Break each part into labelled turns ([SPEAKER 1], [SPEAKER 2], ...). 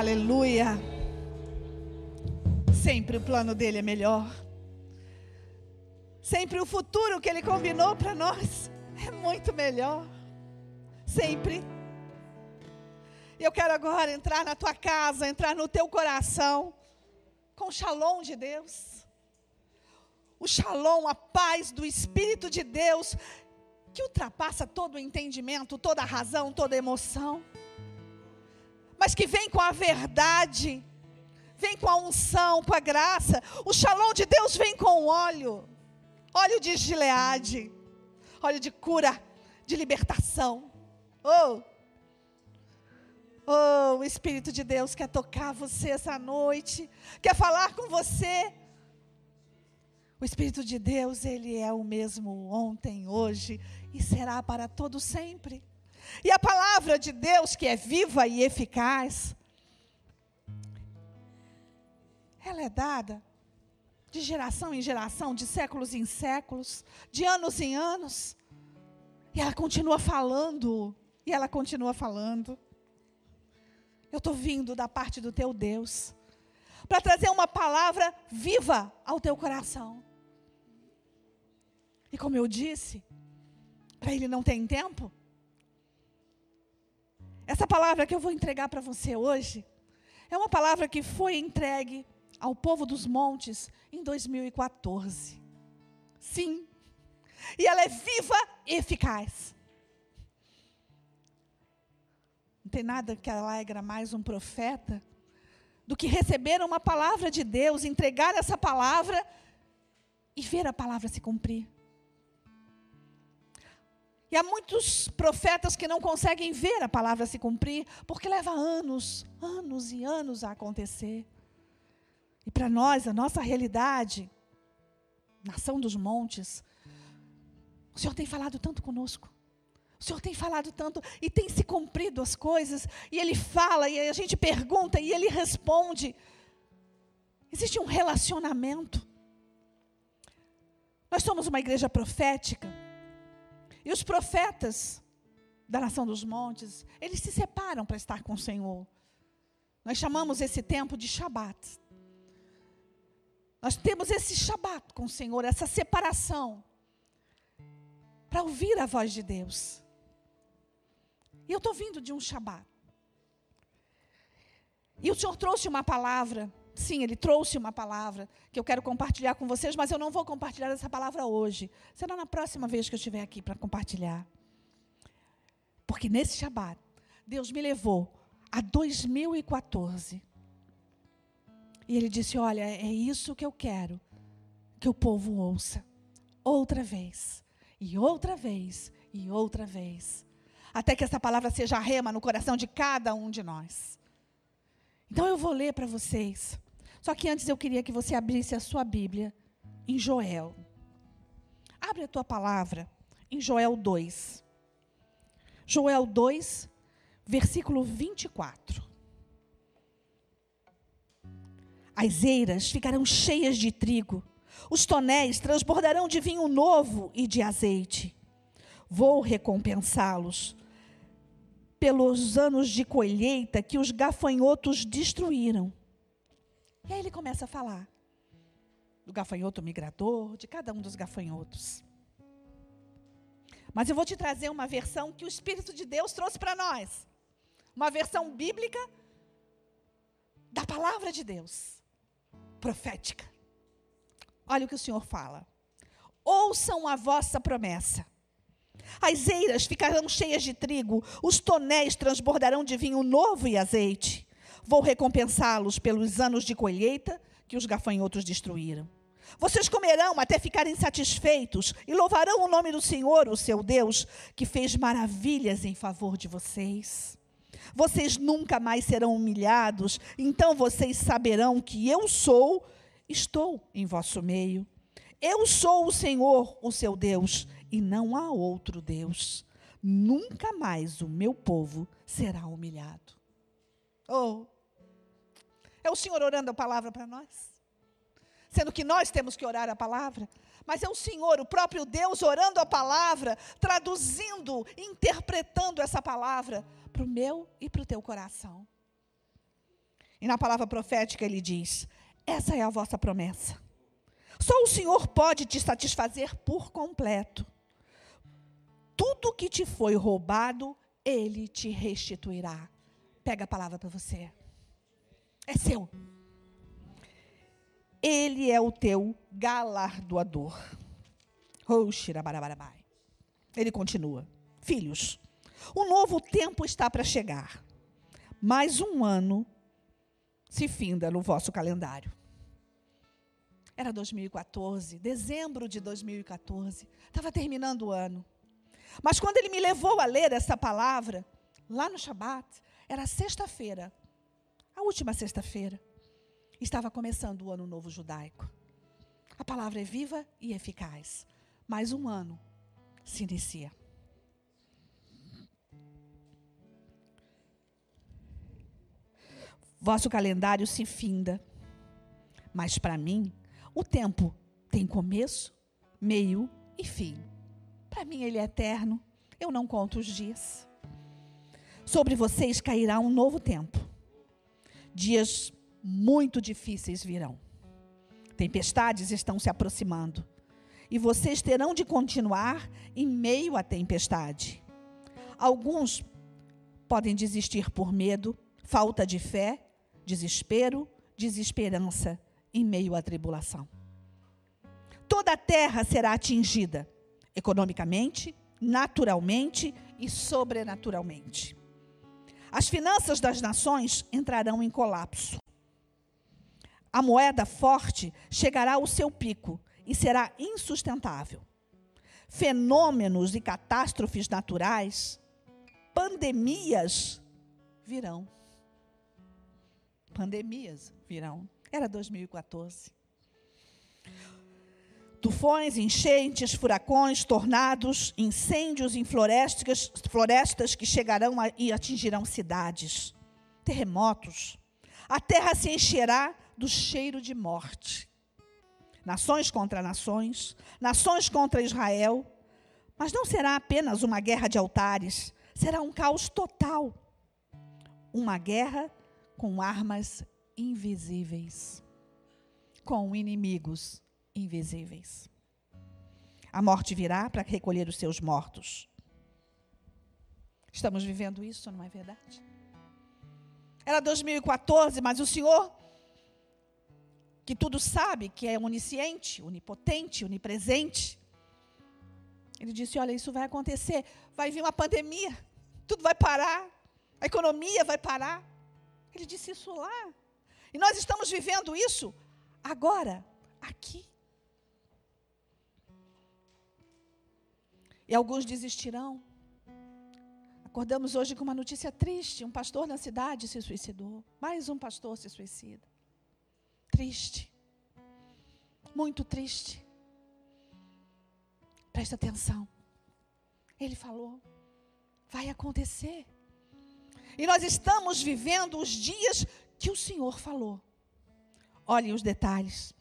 [SPEAKER 1] Aleluia. Sempre o plano dele é melhor. Sempre o futuro que ele combinou para nós é muito melhor. Sempre. Eu quero agora entrar na tua casa, entrar no teu coração com o shalom de Deus. O shalom, a paz do Espírito de Deus, que ultrapassa todo o entendimento, toda a razão, toda a emoção, mas que vem com a verdade, vem com a unção, com a graça. O shalom de Deus vem com óleo, óleo de Gileade, óleo de cura, de libertação. Oh! Oh, o Espírito de Deus quer tocar você essa noite, quer falar com você. O Espírito de Deus, ele é o mesmo ontem, hoje e será para todo sempre. E a palavra de Deus, que é viva e eficaz, ela é dada de geração em geração, de séculos em séculos, de anos em anos. E ela continua falando, e ela continua falando. Eu estou vindo da parte do teu Deus para trazer uma palavra viva ao teu coração. E como eu disse, para ele não tem tempo. Essa palavra que eu vou entregar para você hoje é uma palavra que foi entregue ao povo dos montes em 2014. Sim. E ela é viva e eficaz. Não tem nada que alegra mais um profeta do que receber uma palavra de Deus, entregar essa palavra e ver a palavra se cumprir. E há muitos profetas que não conseguem ver a palavra se cumprir, porque leva anos, anos e anos a acontecer. E para nós, a nossa realidade, nação dos montes, o Senhor tem falado tanto conosco. O Senhor tem falado tanto e tem se cumprido as coisas, e Ele fala, e a gente pergunta, e Ele responde. Existe um relacionamento. Nós somos uma igreja profética. E os profetas da nação dos montes, eles se separam para estar com o Senhor. Nós chamamos esse tempo de Shabat. Nós temos esse Shabat com o Senhor, essa separação, para ouvir a voz de Deus. E eu estou vindo de um Shabat. E o Senhor trouxe uma palavra Sim, ele trouxe uma palavra que eu quero compartilhar com vocês, mas eu não vou compartilhar essa palavra hoje. Será na próxima vez que eu estiver aqui para compartilhar. Porque nesse Shabat, Deus me levou a 2014. E ele disse: Olha, é isso que eu quero que o povo ouça. Outra vez, e outra vez, e outra vez. Até que essa palavra seja rema no coração de cada um de nós. Então eu vou ler para vocês. Só que antes eu queria que você abrisse a sua Bíblia em Joel. Abre a tua palavra em Joel 2. Joel 2, versículo 24. As eiras ficarão cheias de trigo, os tonéis transbordarão de vinho novo e de azeite. Vou recompensá-los pelos anos de colheita que os gafanhotos destruíram. E aí ele começa a falar do gafanhoto migrador, de cada um dos gafanhotos. Mas eu vou te trazer uma versão que o Espírito de Deus trouxe para nós. Uma versão bíblica da palavra de Deus, profética. Olha o que o Senhor fala. Ouçam a vossa promessa. As eiras ficarão cheias de trigo, os tonéis transbordarão de vinho novo e azeite. Vou recompensá-los pelos anos de colheita que os gafanhotos destruíram. Vocês comerão até ficarem satisfeitos e louvarão o nome do Senhor, o seu Deus, que fez maravilhas em favor de vocês. Vocês nunca mais serão humilhados, então vocês saberão que eu sou, estou em vosso meio. Eu sou o Senhor, o seu Deus, e não há outro Deus. Nunca mais o meu povo será humilhado. Oh, é o Senhor orando a palavra para nós. Sendo que nós temos que orar a palavra. Mas é o Senhor, o próprio Deus, orando a palavra, traduzindo, interpretando essa palavra para o meu e para o teu coração. E na palavra profética ele diz: Essa é a vossa promessa. Só o Senhor pode te satisfazer por completo. Tudo que te foi roubado, ele te restituirá. Pega a palavra para você. É seu. Ele é o teu galardoador. Ele continua: Filhos, o novo tempo está para chegar. Mais um ano se finda no vosso calendário. Era 2014, dezembro de 2014. Estava terminando o ano. Mas quando ele me levou a ler essa palavra, lá no Shabat, era sexta-feira, a última sexta-feira, estava começando o ano novo judaico. A palavra é viva e eficaz. Mais um ano se inicia. Vosso calendário se finda. Mas para mim, o tempo tem começo, meio e fim. Para mim, ele é eterno. Eu não conto os dias. Sobre vocês cairá um novo tempo. Dias muito difíceis virão. Tempestades estão se aproximando. E vocês terão de continuar em meio à tempestade. Alguns podem desistir por medo, falta de fé desespero, desesperança em meio à tribulação. Toda a terra será atingida, economicamente, naturalmente e sobrenaturalmente. As finanças das nações entrarão em colapso. A moeda forte chegará ao seu pico e será insustentável. Fenômenos e catástrofes naturais, pandemias virão pandemias virão. Era 2014. Tufões, enchentes, furacões, tornados, incêndios em florestas, florestas que chegarão a, e atingirão cidades, terremotos. A terra se encherá do cheiro de morte. Nações contra nações, nações contra Israel. Mas não será apenas uma guerra de altares, será um caos total. Uma guerra com armas invisíveis, com inimigos invisíveis. A morte virá para recolher os seus mortos. Estamos vivendo isso, não é verdade? Era 2014, mas o Senhor, que tudo sabe, que é onisciente, onipotente, onipresente, ele disse: Olha, isso vai acontecer, vai vir uma pandemia, tudo vai parar, a economia vai parar. Ele disse isso lá. E nós estamos vivendo isso agora, aqui. E alguns desistirão. Acordamos hoje com uma notícia triste: um pastor na cidade se suicidou. Mais um pastor se suicida. Triste. Muito triste. Presta atenção. Ele falou: vai acontecer. E nós estamos vivendo os dias que o Senhor falou. Olhem os detalhes.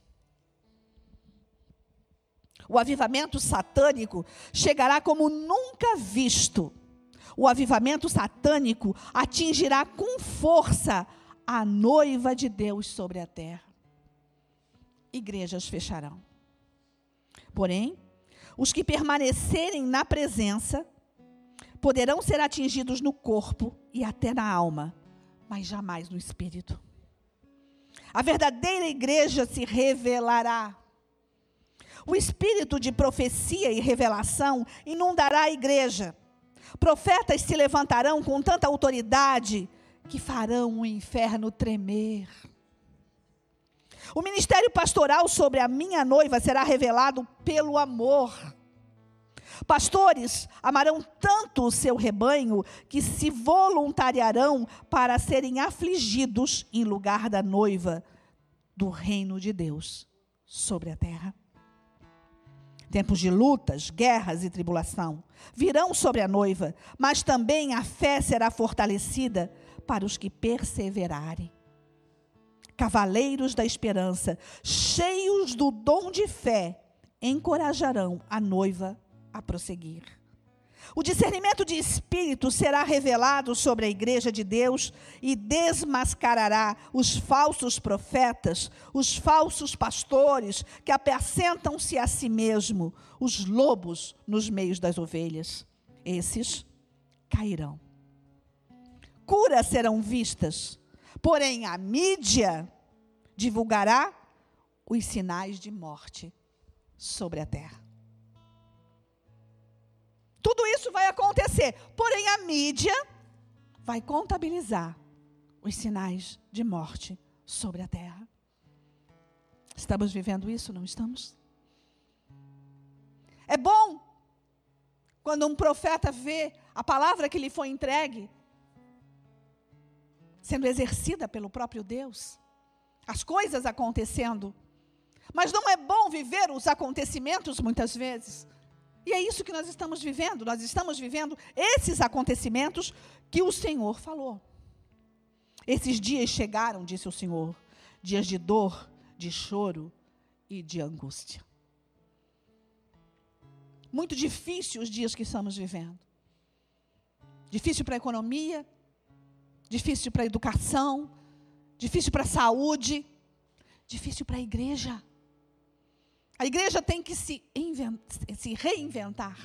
[SPEAKER 1] O avivamento satânico chegará como nunca visto. O avivamento satânico atingirá com força a noiva de Deus sobre a terra. Igrejas fecharão. Porém, os que permanecerem na presença poderão ser atingidos no corpo e até na alma, mas jamais no espírito. A verdadeira igreja se revelará. O espírito de profecia e revelação inundará a igreja. Profetas se levantarão com tanta autoridade que farão o inferno tremer. O ministério pastoral sobre a minha noiva será revelado pelo amor. Pastores amarão tanto o seu rebanho que se voluntariarão para serem afligidos em lugar da noiva do reino de Deus sobre a terra. Tempos de lutas, guerras e tribulação virão sobre a noiva, mas também a fé será fortalecida para os que perseverarem. Cavaleiros da esperança, cheios do dom de fé, encorajarão a noiva a prosseguir. O discernimento de espírito será revelado sobre a igreja de Deus e desmascarará os falsos profetas, os falsos pastores que apacentam-se a si mesmo, os lobos nos meios das ovelhas. Esses cairão. Curas serão vistas, porém a mídia divulgará os sinais de morte sobre a terra. Tudo isso vai acontecer, porém a mídia vai contabilizar os sinais de morte sobre a terra. Estamos vivendo isso, não estamos? É bom quando um profeta vê a palavra que lhe foi entregue sendo exercida pelo próprio Deus, as coisas acontecendo. Mas não é bom viver os acontecimentos muitas vezes e é isso que nós estamos vivendo. Nós estamos vivendo esses acontecimentos que o Senhor falou. Esses dias chegaram, disse o Senhor, dias de dor, de choro e de angústia. Muito difícil os dias que estamos vivendo. Difícil para a economia, difícil para a educação, difícil para a saúde, difícil para a igreja. A igreja tem que se, se reinventar.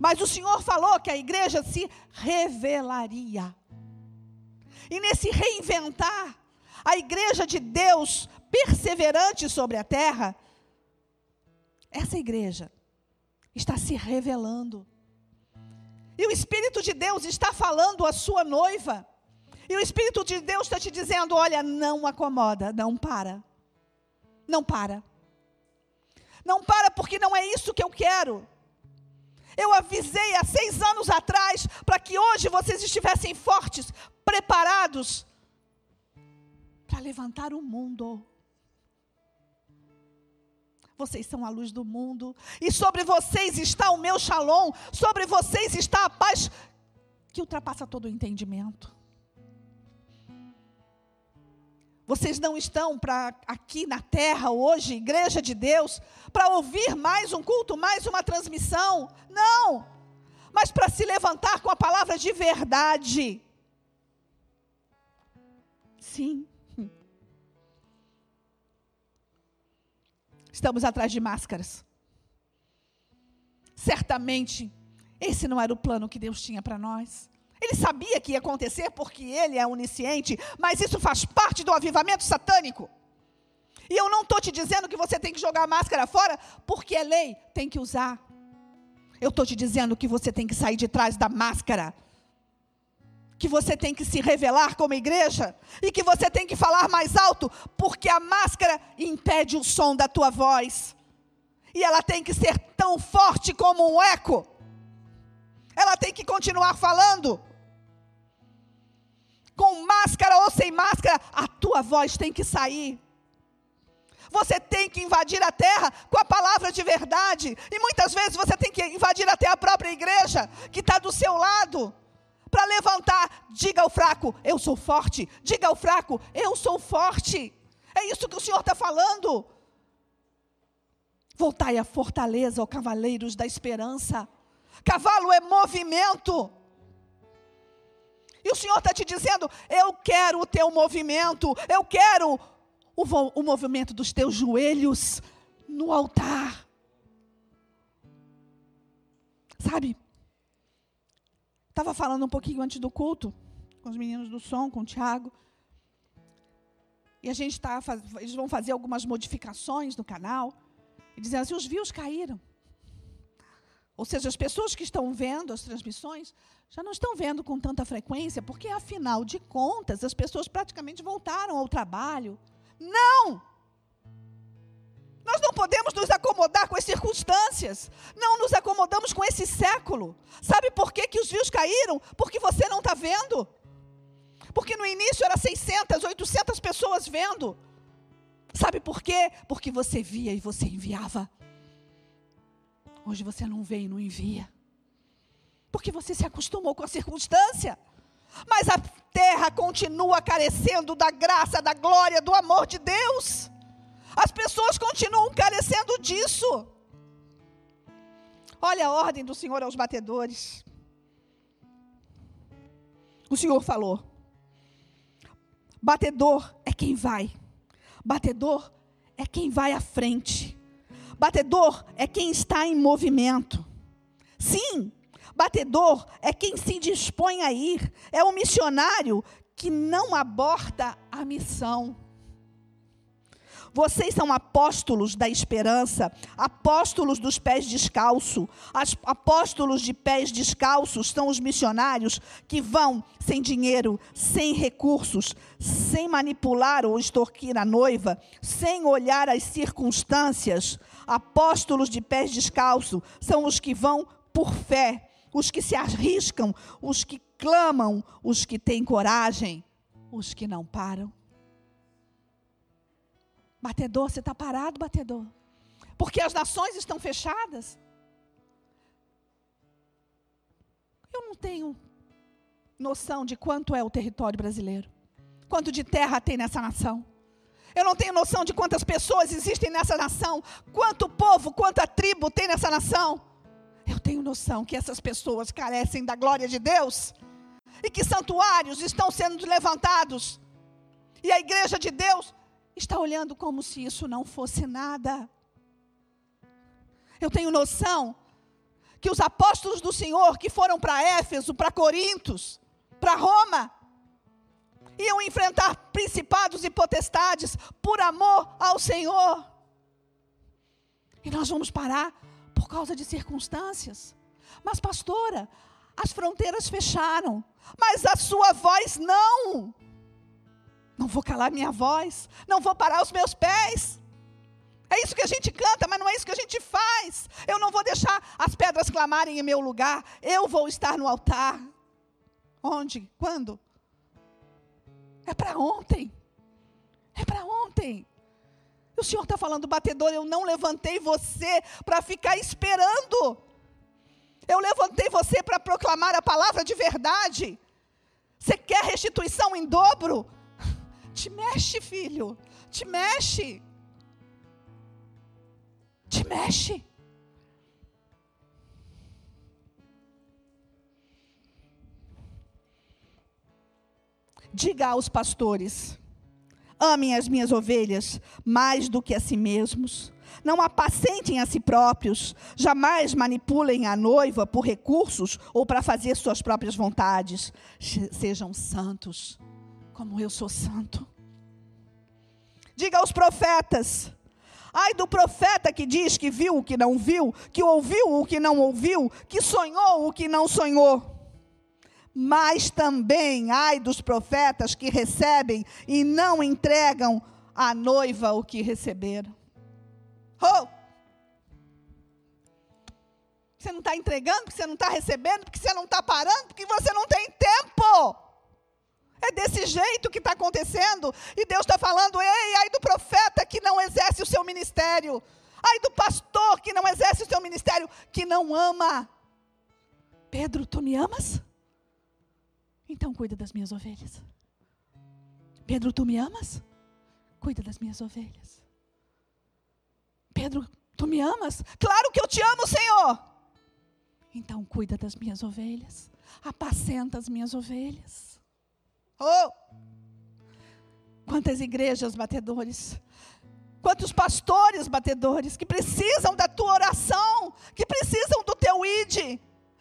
[SPEAKER 1] Mas o Senhor falou que a igreja se revelaria. E nesse reinventar, a igreja de Deus, perseverante sobre a terra, essa igreja está se revelando. E o Espírito de Deus está falando à sua noiva. E o Espírito de Deus está te dizendo: olha, não acomoda, não para. Não para. Não para porque não é isso que eu quero. Eu avisei há seis anos atrás para que hoje vocês estivessem fortes, preparados para levantar o mundo. Vocês são a luz do mundo, e sobre vocês está o meu shalom, sobre vocês está a paz que ultrapassa todo o entendimento. Vocês não estão para aqui na terra hoje, igreja de Deus, para ouvir mais um culto, mais uma transmissão. Não! Mas para se levantar com a palavra de verdade. Sim. Estamos atrás de máscaras. Certamente, esse não era o plano que Deus tinha para nós. Ele sabia que ia acontecer porque ele é onisciente, mas isso faz parte do avivamento satânico. E eu não estou te dizendo que você tem que jogar a máscara fora, porque é lei, tem que usar. Eu estou te dizendo que você tem que sair de trás da máscara. Que você tem que se revelar como igreja. E que você tem que falar mais alto, porque a máscara impede o som da tua voz. E ela tem que ser tão forte como um eco. Ela tem que continuar falando sem máscara, a tua voz tem que sair. Você tem que invadir a terra com a palavra de verdade. E muitas vezes você tem que invadir até a própria igreja que está do seu lado. Para levantar, diga ao fraco, eu sou forte. Diga ao fraco, eu sou forte. É isso que o Senhor está falando. Voltai à fortaleza, ó cavaleiros da esperança. Cavalo é movimento. E o Senhor está te dizendo: eu quero o teu movimento, eu quero o, o movimento dos teus joelhos no altar. Sabe? Estava falando um pouquinho antes do culto, com os meninos do som, com o Tiago. E a gente está, eles vão fazer algumas modificações no canal. E dizendo assim: os views caíram. Ou seja, as pessoas que estão vendo as transmissões já não estão vendo com tanta frequência, porque afinal de contas as pessoas praticamente voltaram ao trabalho. Não! Nós não podemos nos acomodar com as circunstâncias. Não nos acomodamos com esse século. Sabe por que, que os views caíram? Porque você não está vendo. Porque no início era 600, 800 pessoas vendo. Sabe por quê? Porque você via e você enviava. Hoje você não vem e não envia. Porque você se acostumou com a circunstância. Mas a terra continua carecendo da graça, da glória, do amor de Deus. As pessoas continuam carecendo disso. Olha a ordem do Senhor aos batedores. O Senhor falou: batedor é quem vai, batedor é quem vai à frente, batedor é quem está em movimento. Sim, batedor é quem se dispõe a ir, é o missionário que não aborta a missão. Vocês são apóstolos da esperança, apóstolos dos pés descalços. Apóstolos de pés descalços são os missionários que vão sem dinheiro, sem recursos, sem manipular ou extorquir a noiva, sem olhar as circunstâncias. Apóstolos de pés descalços são os que vão por fé, os que se arriscam, os que clamam, os que têm coragem, os que não param. Batedor, você está parado, batedor? Porque as nações estão fechadas. Eu não tenho noção de quanto é o território brasileiro, quanto de terra tem nessa nação. Eu não tenho noção de quantas pessoas existem nessa nação, quanto povo, quanta tribo tem nessa nação. Eu tenho noção que essas pessoas carecem da glória de Deus e que santuários estão sendo levantados. E a igreja de Deus está olhando como se isso não fosse nada. Eu tenho noção que os apóstolos do Senhor que foram para Éfeso, para Corintos, para Roma, iam enfrentar principados e potestades por amor ao Senhor. E nós vamos parar causa de circunstâncias. Mas, pastora, as fronteiras fecharam, mas a sua voz não. Não vou calar minha voz, não vou parar os meus pés. É isso que a gente canta, mas não é isso que a gente faz. Eu não vou deixar as pedras clamarem em meu lugar. Eu vou estar no altar. Onde? Quando? É para ontem. É para ontem. O Senhor está falando, batedor, eu não levantei você para ficar esperando. Eu levantei você para proclamar a palavra de verdade. Você quer restituição em dobro? Te mexe, filho. Te mexe. Te mexe. Diga aos pastores: amem as minhas ovelhas mais do que a si mesmos. Não apacentem a si próprios, jamais manipulem a noiva por recursos ou para fazer suas próprias vontades. Sejam santos como eu sou santo. Diga aos profetas: ai do profeta que diz que viu o que não viu, que ouviu o que não ouviu, que sonhou o que não sonhou. Mas também ai dos profetas que recebem e não entregam à noiva o que receberam. Oh! Você não está entregando, porque você não está recebendo, porque você não está parando, porque você não tem tempo. É desse jeito que está acontecendo. E Deus está falando: ei, ai do profeta que não exerce o seu ministério. Ai do pastor que não exerce o seu ministério, que não ama. Pedro, tu me amas? Então cuida das minhas ovelhas. Pedro, tu me amas? Cuida das minhas ovelhas. Pedro, tu me amas? Claro que eu te amo, Senhor. Então cuida das minhas ovelhas. Apacenta as minhas ovelhas. Oh! Quantas igrejas batedores, quantos pastores batedores que precisam da tua oração, que precisam do teu id,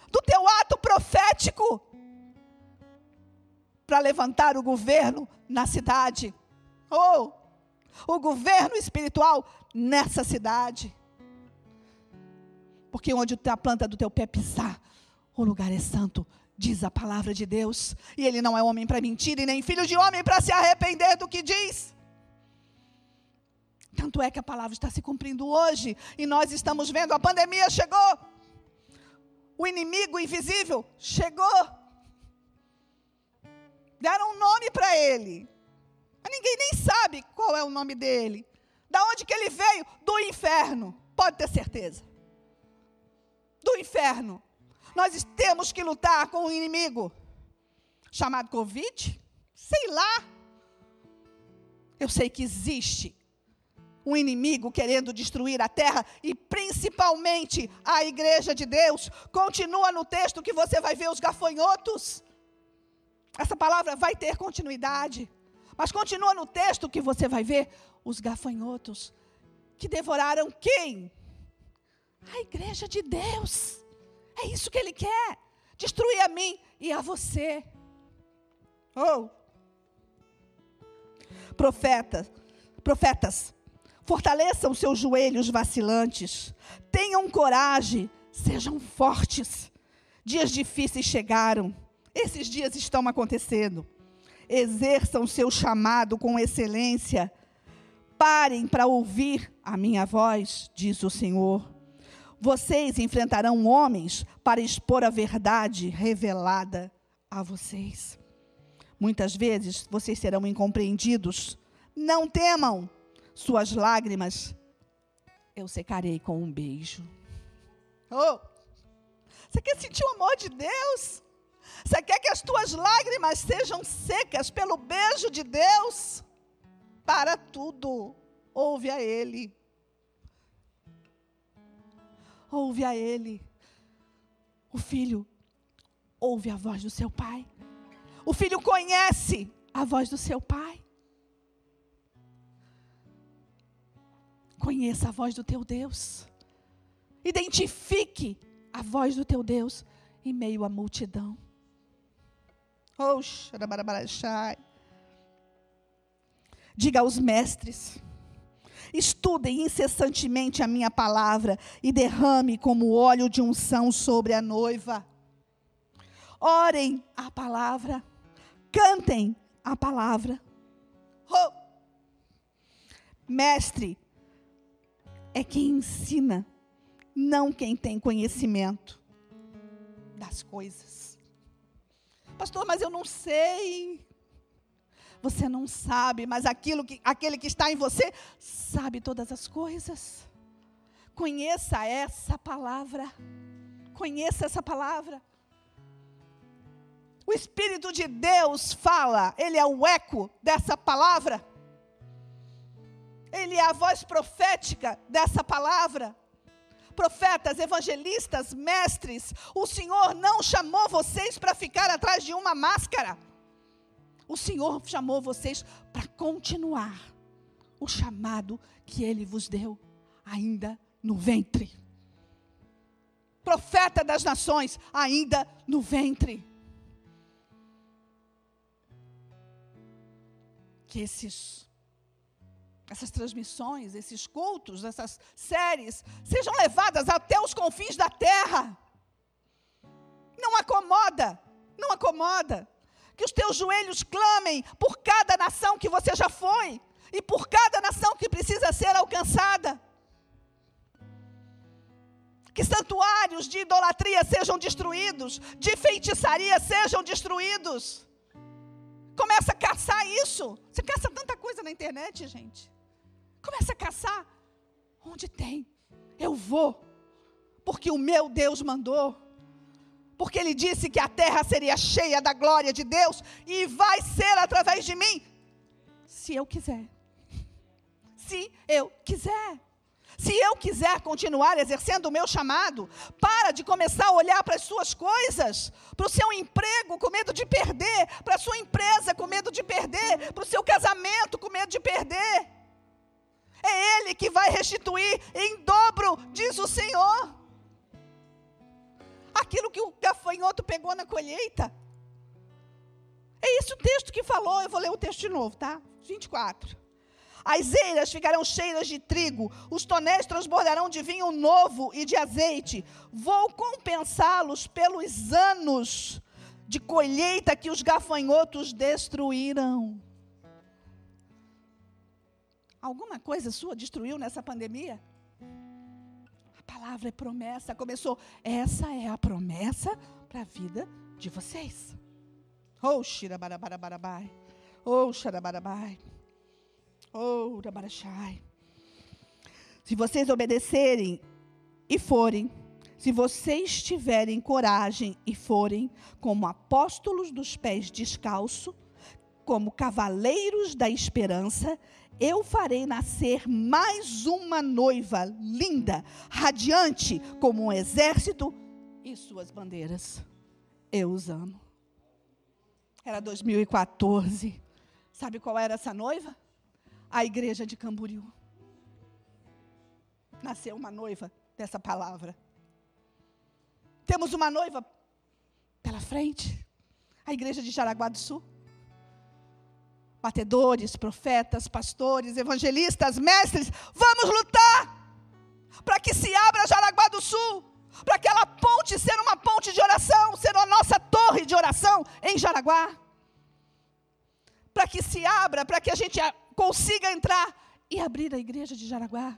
[SPEAKER 1] do teu ato profético para levantar o governo na cidade. Oh! O governo espiritual nessa cidade. Porque onde a planta do teu pé pisar, o lugar é santo diz a palavra de Deus. E ele não é homem para mentir e nem filho de homem para se arrepender do que diz. Tanto é que a palavra está se cumprindo hoje e nós estamos vendo a pandemia chegou. O inimigo invisível chegou. Deram um nome para ele. Mas ninguém nem sabe qual é o nome dele. Da onde que ele veio? Do inferno. Pode ter certeza. Do inferno. Nós temos que lutar com o inimigo chamado Covid? Sei lá. Eu sei que existe. um inimigo querendo destruir a terra e principalmente a igreja de Deus. Continua no texto que você vai ver os gafanhotos. Essa palavra vai ter continuidade. Mas continua no texto que você vai ver os gafanhotos que devoraram quem? A igreja de Deus. É isso que ele quer. Destruir a mim e a você. Oh. Profeta, profetas, fortaleçam seus joelhos vacilantes. Tenham coragem, sejam fortes. Dias difíceis chegaram. Esses dias estão acontecendo. Exerçam seu chamado com excelência. Parem para ouvir a minha voz, diz o Senhor. Vocês enfrentarão homens para expor a verdade revelada a vocês. Muitas vezes vocês serão incompreendidos. Não temam, suas lágrimas eu secarei com um beijo. Oh! Você quer sentir o amor de Deus? Você quer que as tuas lágrimas sejam secas pelo beijo de Deus? Para tudo, ouve a Ele. Ouve a Ele. O filho ouve a voz do seu pai. O filho conhece a voz do seu pai. Conheça a voz do teu Deus. Identifique a voz do teu Deus em meio à multidão. Diga aos mestres: estudem incessantemente a minha palavra e derrame como óleo de unção sobre a noiva. Orem a palavra, cantem a palavra. Oh. Mestre é quem ensina, não quem tem conhecimento das coisas. Pastor, mas eu não sei. Você não sabe, mas aquilo que, aquele que está em você sabe todas as coisas. Conheça essa palavra. Conheça essa palavra. O Espírito de Deus fala, ele é o eco dessa palavra. Ele é a voz profética dessa palavra profetas, evangelistas, mestres, o Senhor não chamou vocês para ficar atrás de uma máscara. O Senhor chamou vocês para continuar o chamado que Ele vos deu, ainda no ventre. Profeta das nações, ainda no ventre. Que esses essas transmissões, esses cultos, essas séries, sejam levadas até os confins da terra. Não acomoda, não acomoda. Que os teus joelhos clamem por cada nação que você já foi e por cada nação que precisa ser alcançada. Que santuários de idolatria sejam destruídos, de feitiçaria sejam destruídos. Começa a caçar isso. Você caça tanta coisa na internet, gente. Começa a caçar. Onde tem? Eu vou. Porque o meu Deus mandou. Porque ele disse que a terra seria cheia da glória de Deus e vai ser através de mim, se eu quiser. Se eu quiser. Se eu quiser continuar exercendo o meu chamado, para de começar a olhar para as suas coisas, para o seu emprego com medo de perder, para a sua empresa com medo de perder, para o seu casamento com medo de perder. É Ele que vai restituir em dobro, diz o Senhor. Aquilo que o gafanhoto pegou na colheita. É esse o texto que falou. Eu vou ler o texto de novo, tá? 24. As eiras ficarão cheias de trigo, os tonéis transbordarão de vinho novo e de azeite. Vou compensá-los pelos anos de colheita que os gafanhotos destruíram. Alguma coisa sua destruiu nessa pandemia? A palavra é promessa. Começou. Essa é a promessa para a vida de vocês. Oh, xirabarabarabai. Oh, xarabarabai. Oh, rabarachai. Se vocês obedecerem e forem, se vocês tiverem coragem e forem como apóstolos dos pés descalços, como cavaleiros da esperança, eu farei nascer mais uma noiva linda, radiante, como um exército e suas bandeiras. Eu os amo. Era 2014. Sabe qual era essa noiva? A igreja de Camboriú. Nasceu uma noiva dessa palavra. Temos uma noiva pela frente. A igreja de Jaraguá do Sul batedores, profetas, pastores, evangelistas, mestres, vamos lutar para que se abra Jaraguá do Sul, para aquela ponte ser uma ponte de oração, ser a nossa torre de oração em Jaraguá. Para que se abra, para que a gente consiga entrar e abrir a igreja de Jaraguá.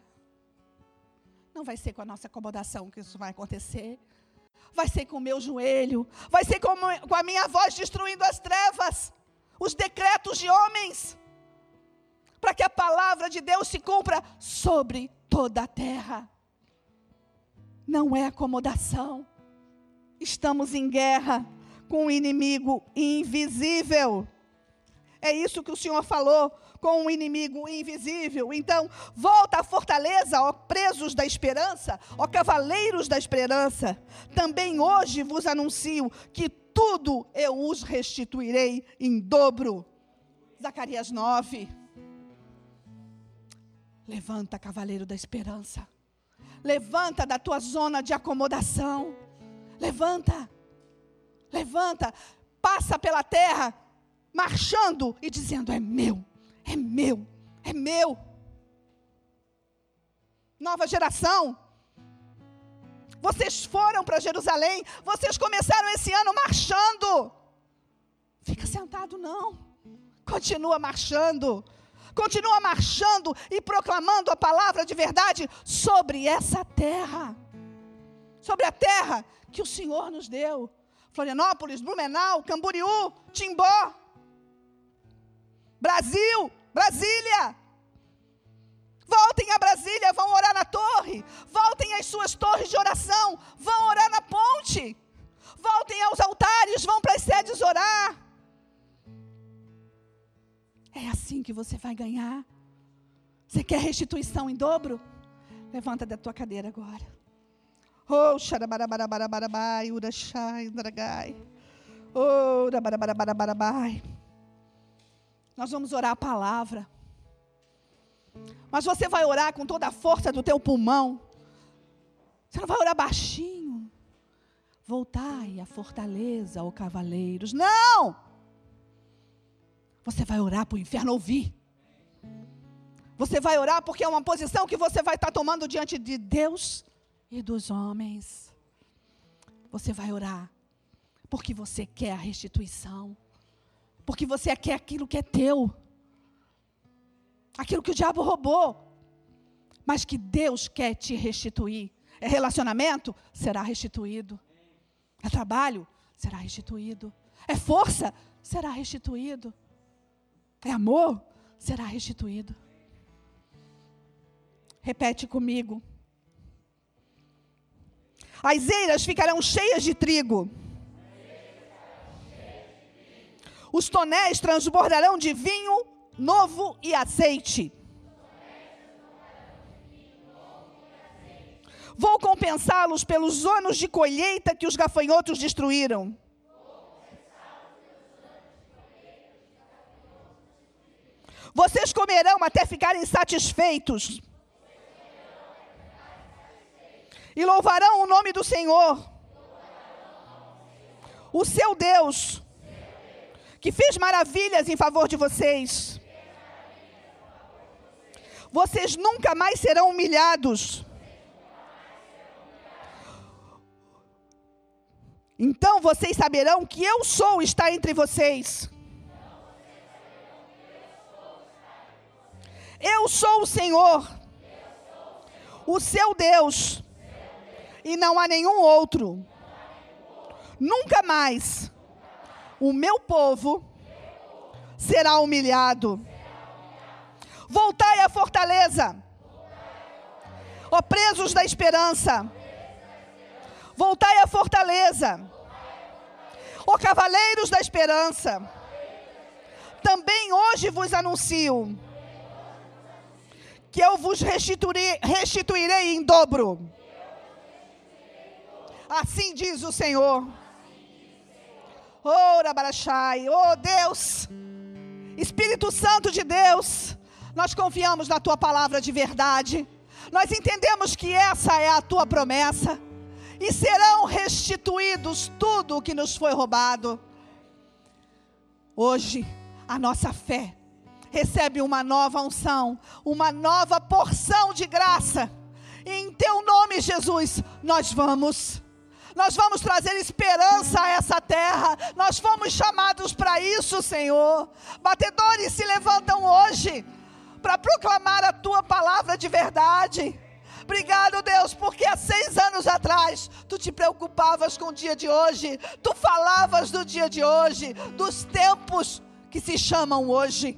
[SPEAKER 1] Não vai ser com a nossa acomodação que isso vai acontecer. Vai ser com o meu joelho, vai ser com a minha voz destruindo as trevas os decretos de homens, para que a palavra de Deus se cumpra sobre toda a terra. Não é acomodação. Estamos em guerra com um inimigo invisível. É isso que o Senhor falou com um inimigo invisível. Então, volta à fortaleza, ó presos da esperança, ó cavaleiros da esperança. Também hoje vos anuncio que tudo eu os restituirei em dobro. Zacarias 9. Levanta, cavaleiro da esperança. Levanta da tua zona de acomodação. Levanta. Levanta. Passa pela terra, marchando e dizendo: É meu, é meu, é meu. Nova geração, vocês foram para Jerusalém, vocês começaram esse ano marchando. Fica sentado, não. Continua marchando. Continua marchando e proclamando a palavra de verdade sobre essa terra. Sobre a terra que o Senhor nos deu. Florianópolis, Blumenau, Camboriú, Timbó. Brasil, Brasília. Voltem a Brasília, vão orar na torre. Voltem às suas torres de oração, vão orar na ponte. Voltem aos altares, vão para as sedes orar. É assim que você vai ganhar. Você quer restituição em dobro? Levanta da tua cadeira agora. Oh, xarabarabarabai, urachai, dragai. Oh, rabarabarabai. Nós vamos orar a palavra. Mas você vai orar com toda a força do teu pulmão. Você não vai orar baixinho. Voltai à fortaleza, ó cavaleiros. Não! Você vai orar para o inferno ouvir. Você vai orar porque é uma posição que você vai estar tomando diante de Deus e dos homens. Você vai orar porque você quer a restituição. Porque você quer aquilo que é teu aquilo que o diabo roubou, mas que Deus quer te restituir. É relacionamento? Será restituído. É trabalho? Será restituído. É força? Será restituído. É amor? Será restituído. Repete comigo. As eiras ficarão cheias de trigo. Os tonéis transbordarão de vinho novo e azeite. Vou compensá-los pelos anos de colheita que os gafanhotos destruíram. Vocês comerão até ficarem satisfeitos. E louvarão o nome do Senhor, o seu Deus, que fez maravilhas em favor de vocês. Vocês nunca mais serão humilhados. Então vocês saberão que eu sou está entre vocês. Eu sou o Senhor, o seu Deus, e não há nenhum outro. Nunca mais o meu povo será humilhado. Voltai à fortaleza. Ó presos da esperança. Voltai à fortaleza. Ó cavaleiros da esperança. Também hoje vos anuncio que eu vos restituirei, restituirei em dobro. Assim diz o Senhor. Ora, Barachai, oh Deus, Espírito Santo de Deus, nós confiamos na tua palavra de verdade. Nós entendemos que essa é a tua promessa e serão restituídos tudo o que nos foi roubado. Hoje, a nossa fé recebe uma nova unção, uma nova porção de graça. E em teu nome, Jesus, nós vamos. Nós vamos trazer esperança a essa terra. Nós fomos chamados para isso, Senhor. Batedores se levantam hoje para proclamar a tua palavra de verdade. Obrigado, Deus, porque há seis anos atrás tu te preocupavas com o dia de hoje, tu falavas do dia de hoje, dos tempos que se chamam hoje.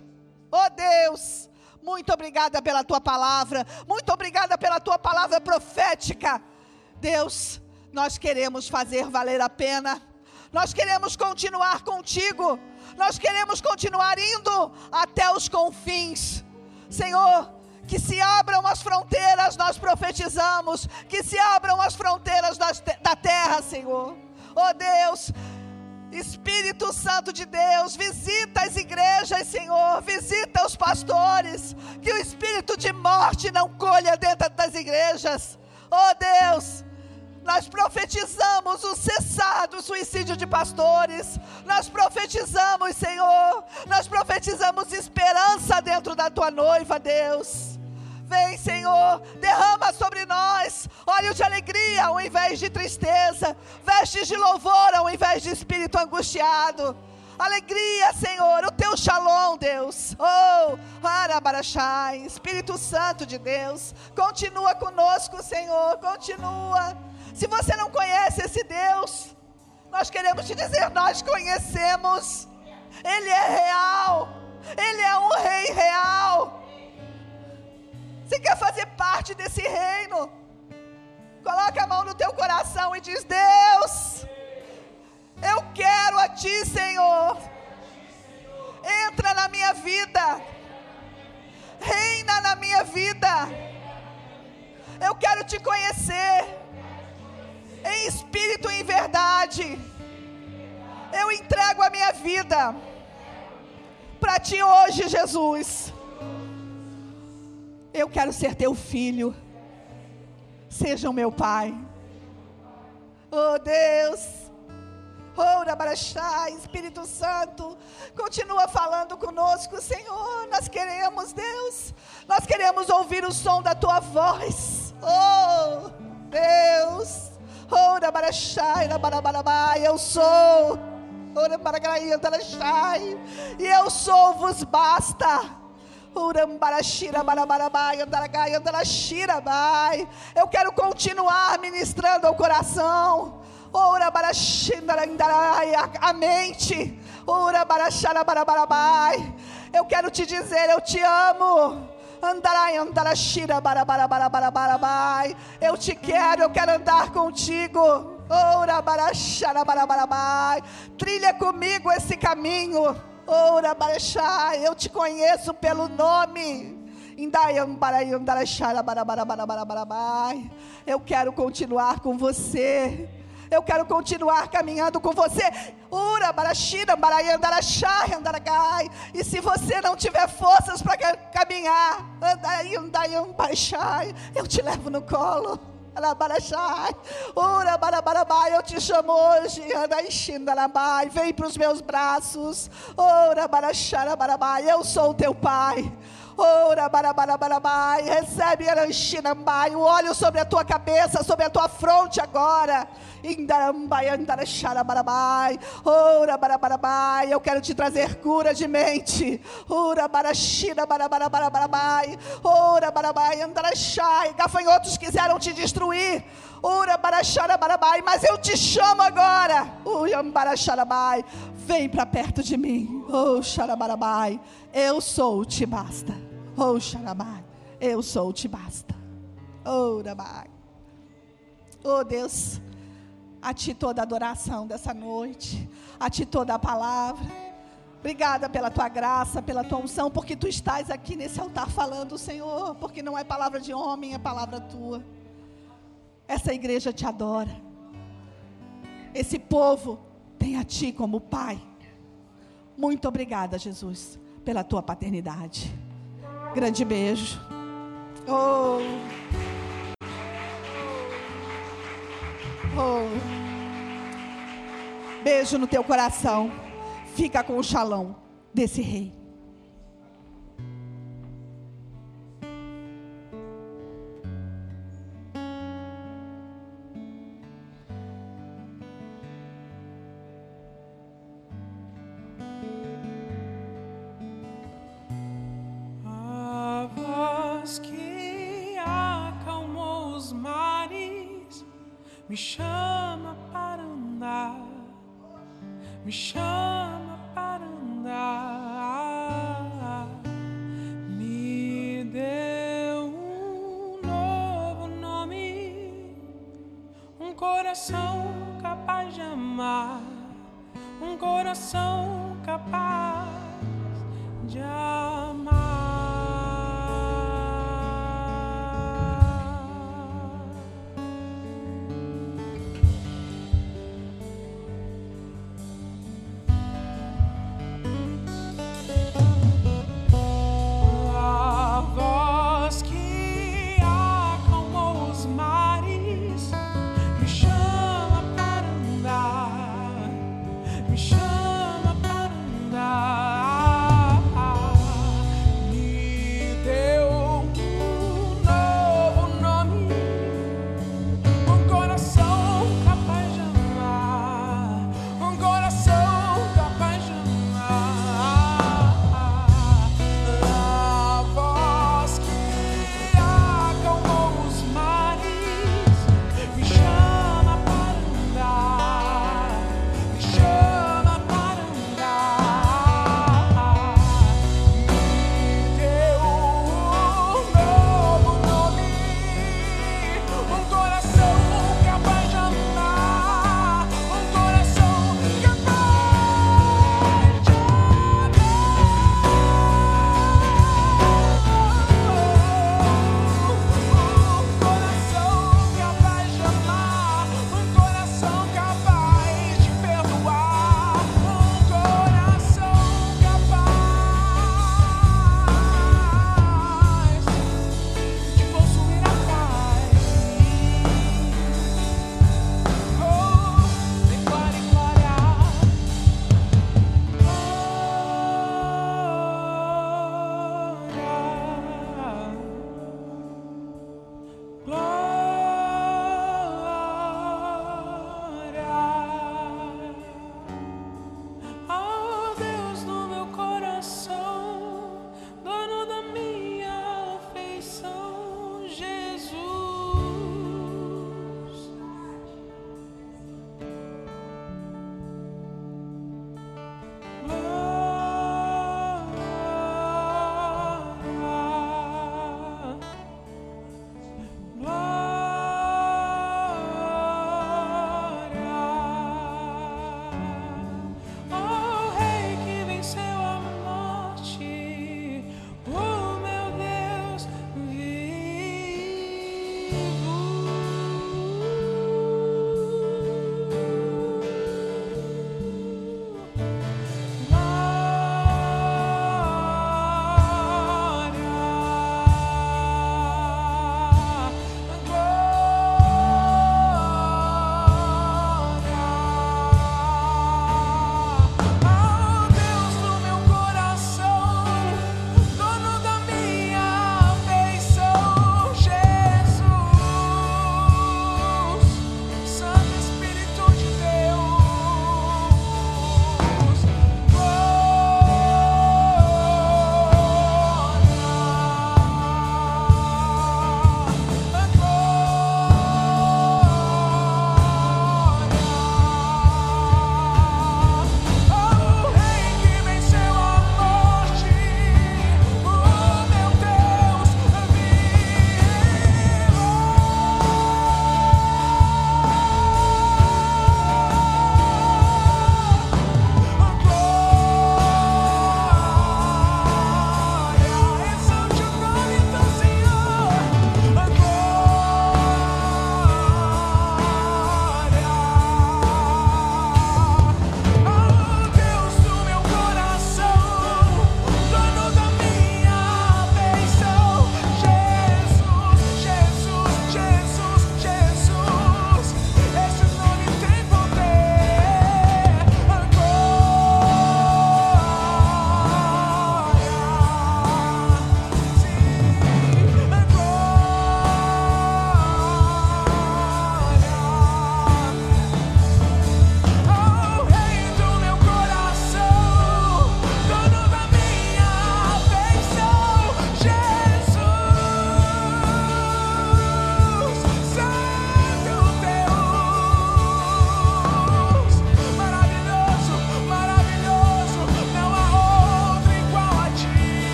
[SPEAKER 1] Oh Deus, muito obrigada pela tua palavra, muito obrigada pela tua palavra profética. Deus, nós queremos fazer valer a pena, nós queremos continuar contigo, nós queremos continuar indo até os confins. Senhor, que se abram as fronteiras, nós profetizamos, que se abram as fronteiras das, da terra, Senhor. Oh Deus, Espírito Santo de Deus, visita as igrejas, Senhor, visita os pastores, que o espírito de morte não colha dentro das igrejas. Oh Deus, nós profetizamos o cessar do suicídio de pastores. Nós profetizamos, Senhor. Nós profetizamos esperança dentro da tua noiva, Deus. Vem, Senhor, derrama sobre nós óleo de alegria ao invés de tristeza, vestes de louvor ao invés de espírito angustiado. Alegria, Senhor, o teu shalom, Deus. Oh, Arabarachai, Espírito Santo de Deus, continua conosco, Senhor, continua. Se você não conhece esse Deus, nós queremos te dizer: nós conhecemos. Ele é real. Ele é um rei real. Você quer fazer parte desse reino? Coloca a mão no teu coração e diz: Deus, eu quero a Ti, Senhor. Entra na minha vida. Reina na minha vida. Eu quero te conhecer em espírito e em verdade. Eu entrego a minha vida para ti hoje, Jesus. Eu quero ser teu filho. Seja o meu pai. Oh Deus. Ora, Baraxá, Espírito Santo, continua falando conosco, Senhor. Nós queremos, Deus, nós queremos ouvir o som da tua voz. Oh, Deus. Ora eu sou. Ora baragaia, e eu sou, vos basta. Eu quero continuar ministrando ao coração. Ora a mente. Ora Eu quero te dizer, eu te amo. Andarai. Eu te quero, eu quero andar contigo. Ora. Trilha comigo esse caminho. Ora, eu te conheço pelo nome. Eu quero continuar com você. Eu quero continuar caminhando com você. Ura, barashira, andaragai. E se você não tiver forças para caminhar, eu te levo no colo. Ura, eu te chamo hoje. Vem para os meus braços. Ora, eu sou o teu pai. Ora, barabarabai, recebe aranchinambai, o óleo sobre a tua cabeça, sobre a tua fronte agora. Indarambai, andaracharabarabai, ora, barabarabai, eu quero te trazer cura de mente. Ora, barachira, barabarabarabai, ora, barabai, andarachai. Gafanhotos quiseram te destruir. Ora, baracharabai, mas eu te chamo agora. Uyambaracharabai, vem para perto de mim. Oh, xarabarabai, eu sou o te basta. Oh, Xarabai, eu sou te basta. Oh, Rabai. Oh, Deus, a Ti toda a adoração dessa noite, a Ti toda a palavra. Obrigada pela tua graça, pela tua unção, porque tu estás aqui nesse altar falando, Senhor, porque não é palavra de homem, é palavra tua. Essa igreja te adora. Esse povo tem a ti como pai. Muito obrigada, Jesus, pela tua paternidade. Grande beijo. Oh. Oh. Beijo no teu coração fica com o xalão desse rei.
[SPEAKER 2] Coração capaz de amar, um coração capaz de amar.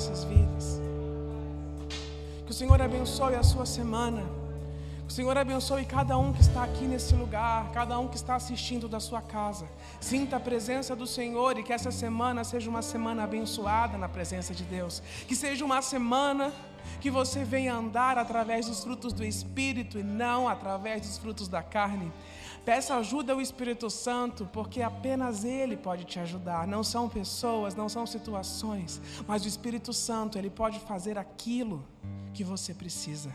[SPEAKER 2] Nossas vidas. Que o Senhor abençoe a sua semana. O Senhor abençoe cada um que está aqui nesse lugar, cada um que está assistindo da sua casa. Sinta a presença do Senhor e que essa semana seja uma semana abençoada na presença de Deus. Que seja uma semana que você venha andar através dos frutos do Espírito e não através dos frutos da carne. Peça ajuda ao Espírito Santo, porque apenas Ele pode te ajudar. Não são pessoas, não são situações, mas o Espírito Santo, Ele pode fazer aquilo que você precisa.